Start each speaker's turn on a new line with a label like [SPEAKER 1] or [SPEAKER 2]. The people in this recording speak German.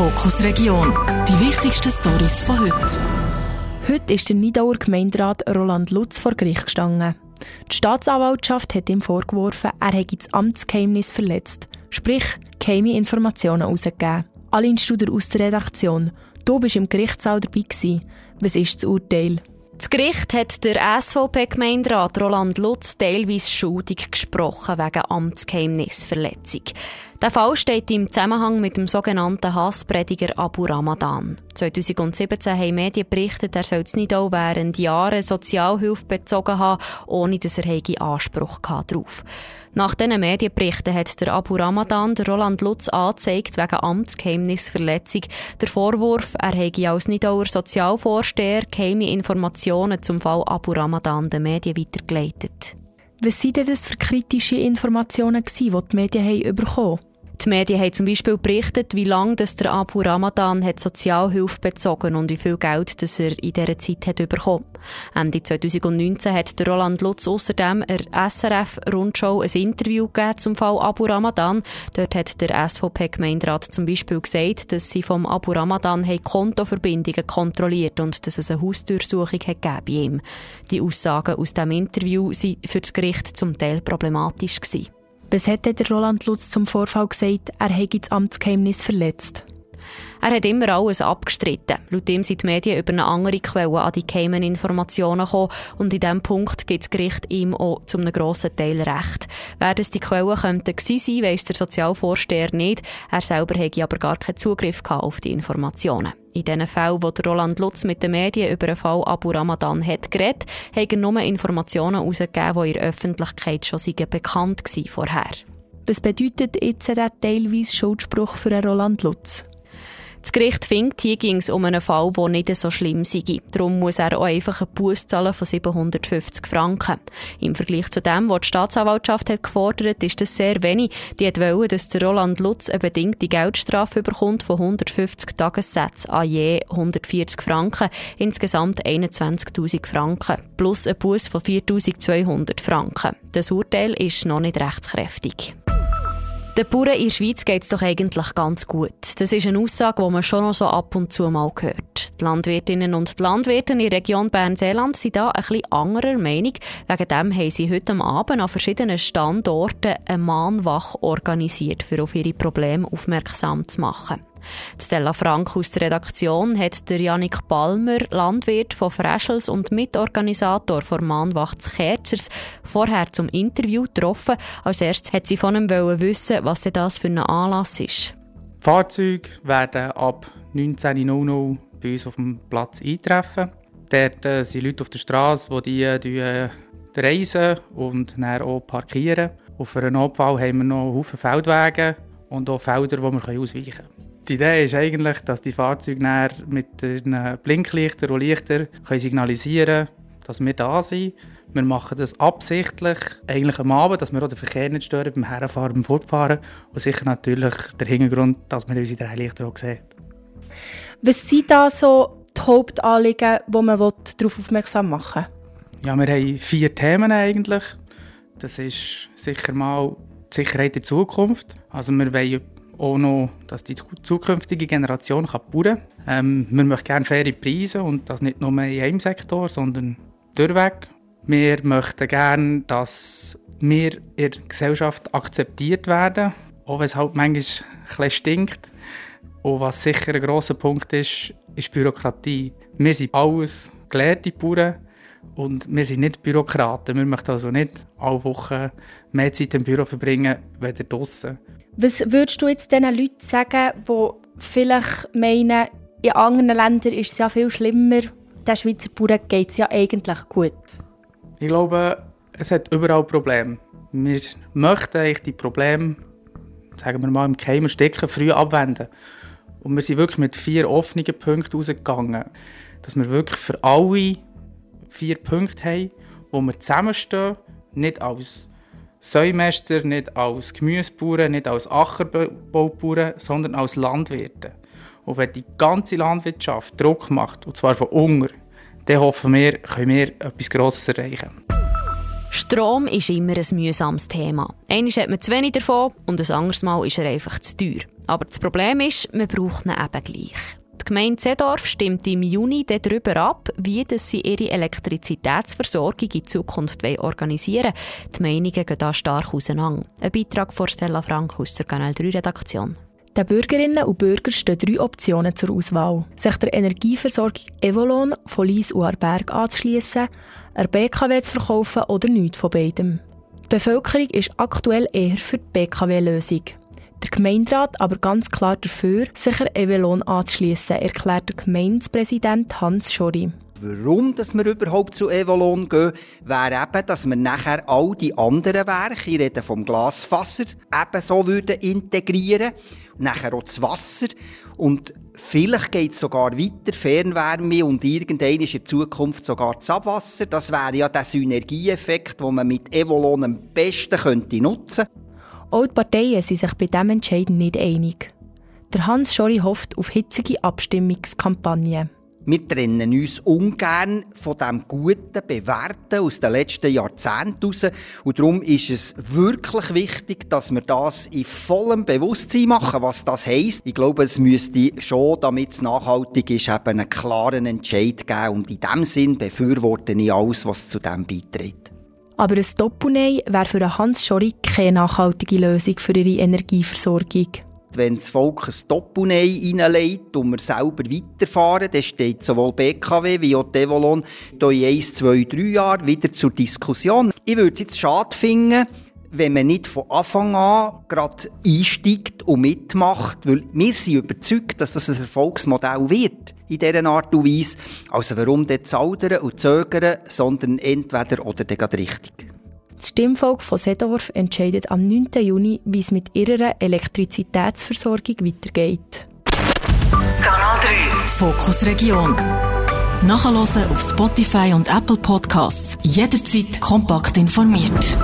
[SPEAKER 1] Fokus Region. Die wichtigsten Stories von heute.
[SPEAKER 2] Heute ist der Nidauer Gemeinderat Roland Lutz vor Gericht gestanden. Die Staatsanwaltschaft hat ihm vorgeworfen, er hätte das Amtsgeheimnis verletzt, sprich geheime Informationen herausgegeben. Aline Studer aus der Redaktion. Du bist im Gerichtssaal dabei. Gewesen. Was ist das Urteil?
[SPEAKER 3] Das Gericht hat der SVP-Gemeinderat Roland Lutz teilweise schuldig gesprochen wegen Amtsgeheimnisverletzung. Der Fall steht im Zusammenhang mit dem sogenannten Hassprediger Abu Ramadan. 2017 haben Medien berichtet, er soll nicht auch während Jahren Sozialhilfe bezogen haben, ohne dass er Anspruch darauf Nach diesen Medienberichten hat der Abu Ramadan der Roland Lutz angezeigt wegen Amtsgeheimnisverletzung. Der Vorwurf, er habe als Nidauer Sozialvorsteher geheime Informationen zum Fall Abu Ramadan den Medien weitergeleitet.
[SPEAKER 2] Was waren das für kritische Informationen, die die Medien bekommen haben?
[SPEAKER 3] Die Medien haben zum Beispiel berichtet, wie lange das der Abu Ramadan hat Sozialhilfe bezogen und wie viel Geld das er in dieser Zeit hat bekommen. Ende 2019 hat der Roland Lutz außerdem der SRF-Rundschau ein Interview gegeben zum Fall Abu Ramadan. Dort hat der SVP-Gemeinderat zum Beispiel gesagt, dass sie vom Abu Ramadan Kontoverbindungen kontrolliert und dass es eine Hausdurchsuchung hat bei ihm. Die Aussagen aus dem Interview waren für das Gericht zum Teil problematisch gewesen.
[SPEAKER 2] Was hat der Roland Lutz zum Vorfall gesagt, er hätte das Amtsgeheimnis verletzt?
[SPEAKER 3] Er hat immer alles abgestritten. Laut ihm sind die Medien über eine andere Quelle an die geheimen Informationen gekommen und in diesem Punkt gibt das Gericht ihm auch zu einem grossen Teil recht. Wer das die Quellen könnten gewesen sein, weiss der Sozialvorsteher nicht. Er selber hätte aber gar keinen Zugriff auf die Informationen. In den Fällen, wo Roland Lutz mit den Medien über den Fall Abu Ramadan hat geredet, hat er nur Informationen herausgegeben, die in der Öffentlichkeit schon bekannt waren vorher.
[SPEAKER 2] Was bedeutet jetzt der teilweise Schuldspruch für Roland Lutz?
[SPEAKER 3] Das Gericht findet, hier ging es um einen Fall, der nicht so schlimm sei. Darum muss er auch einfach einen Buß zahlen von 750 Franken. Im Vergleich zu dem, was die Staatsanwaltschaft hat gefordert, ist das sehr wenig. Die hat wollen, dass der Roland Lutz eine bedingte Geldstrafe bekommt von 150 Tagessätzen an je 140 Franken, insgesamt 21.000 Franken, plus ein Buß von 4.200 Franken. Das Urteil ist noch nicht rechtskräftig. Den Bauern in der Schweiz geht es doch eigentlich ganz gut. Das ist eine Aussage, die man schon noch so ab und zu mal hört. Die Landwirtinnen und die Landwirte in der Region Bern-Seeland sind da ein bisschen anderer Meinung. Wegen dem haben sie heute Abend an verschiedenen Standorten eine Mahnwache organisiert, um auf ihre Probleme aufmerksam zu machen. Stella Frank aus der Redaktion hat der Janik Palmer, Landwirt von Freschels und Mitorganisator von Mahnwacht Kerzers, vorher zum Interview getroffen. Als erstes hat sie von ihm wissen, was das für ein Anlass ist.
[SPEAKER 4] Die Fahrzeuge werden ab 19.00 bei uns auf dem Platz eintreffen. Dort äh, sind Leute auf der Straße, die, die äh, reisen und dann auch parkieren. Auf einen Notfall haben wir noch Haufen Feldwege und auch Felder, die wir ausweichen können. Die Idee ist eigentlich, dass die Fahrzeuge mit den Blinklichtern und Lichtern signalisieren können, dass wir da sind. Wir machen das absichtlich, eigentlich am Abend, dass wir auch den Verkehr nicht stören beim Herfahren, beim Fortfahren. Und sicher natürlich der Hintergrund, dass man unsere drei Lichter auch sieht.
[SPEAKER 2] Was sind da so die Hauptanliegen, wo man darauf aufmerksam machen will?
[SPEAKER 4] Ja, wir haben vier Themen eigentlich. Das ist sicher mal die Sicherheit der Zukunft. Also wir wollen auch noch, dass die zukünftige Generation kann bauen kann. Ähm, wir möchten gerne faire Preise und das nicht nur in einem Sektor, sondern durchweg. Wir möchten gerne, dass wir in der Gesellschaft akzeptiert werden, auch wenn es halt manchmal ein stinkt. Und was sicher ein grosser Punkt ist, ist Bürokratie. Wir sind alles gelehrte Bauern und wir sind nicht Bürokraten. Wir möchten also nicht alle Wochen mehr Zeit im Büro verbringen, als draußen.
[SPEAKER 2] Was würdest du jetzt diesen Leuten sagen, die vielleicht meinen, in anderen Ländern ist es ja viel schlimmer, den Schweizer Bauern geht es ja eigentlich gut?
[SPEAKER 4] Ich glaube, es hat überall Probleme. Wir möchten eigentlich die Probleme, sagen wir mal, im Keim stecken, früh abwenden. Und wir sind wirklich mit vier offenen Punkten rausgegangen. Dass wir wirklich für alle vier Punkte haben, wo wir zusammenstehen, nicht als Säumeister nicht als Gemüsebauern, nicht als Ackerbaubauern, sondern als Landwirte. Und wenn die ganze Landwirtschaft Druck macht, und zwar von unten, dann hoffen wir, können wir etwas Grosses erreichen.
[SPEAKER 3] Strom ist immer ein mühsames Thema. Einmal hat man zu wenig davon und ein anderes Mal ist er einfach zu teuer. Aber das Problem ist, man braucht ihn eben gleich. Gemeinde Seedorf stimmt im Juni darüber ab, wie sie ihre Elektrizitätsversorgung in Zukunft organisieren wollen. Die Meinungen gehen da stark auseinander. Ein Beitrag von Stella Frank aus der Kanal 3 Redaktion.
[SPEAKER 2] Den Bürgerinnen und Bürgern stehen drei Optionen zur Auswahl. Sich der Energieversorgung Evolon von Lies und Arberg anzuschliessen, eine BKW zu verkaufen oder nichts von beidem. Die Bevölkerung ist aktuell eher für die BKW-Lösung. Der Gemeinderat aber ganz klar dafür, sich der Evelon anzuschliessen, erklärt der Gemeindepräsident Hans Schori.
[SPEAKER 5] Warum dass wir überhaupt zu Evolon gehen, wäre eben, dass wir nachher all die anderen Werke, ich rede vom Glasfaser, ebenso würden integrieren nachher auch das Wasser und vielleicht geht es sogar weiter, Fernwärme und irgendwann in der Zukunft sogar das Abwasser. Das wäre ja der Synergieeffekt, den man mit Evolon am besten könnte nutzen könnte.
[SPEAKER 2] Auch die Parteien sind sich bei diesem Entscheid nicht einig. Der Hans Schori hofft auf hitzige Abstimmungskampagnen.
[SPEAKER 5] Wir trennen uns ungern von dem Guten, Bewährten aus den letzten Jahrzehnten raus. Und darum ist es wirklich wichtig, dass wir das in vollem Bewusstsein machen, was das heisst. Ich glaube, es müsste schon, damit es nachhaltig ist, eben einen klaren Entscheid geben. Und in diesem Sinn befürworte ich alles, was zu dem beiträgt.
[SPEAKER 2] Aber ein Doppelnein wäre für Hans Schori keine nachhaltige Lösung für ihre Energieversorgung.
[SPEAKER 5] Wenn das Volk ein Doppelnein reinlegt und wir selber weiterfahren, dann steht sowohl BKW wie auch Devolon in 1, 2, 3 Jahren wieder zur Diskussion. Ich würde es jetzt schade finden, wenn man nicht von Anfang an gerade einsteigt und mitmacht, weil wir sind überzeugt, dass das ein Erfolgsmodell wird in dieser Art und Weise. Also warum dort zaudern und zögern, sondern entweder oder dann geht richtig.
[SPEAKER 2] Das Stimmvolk von Sedorf entscheidet am 9. Juni, wie es mit ihrer Elektrizitätsversorgung weitergeht.
[SPEAKER 1] Kanal 3 Fokus Region. Nachhören auf Spotify und Apple Podcasts. Jederzeit kompakt informiert.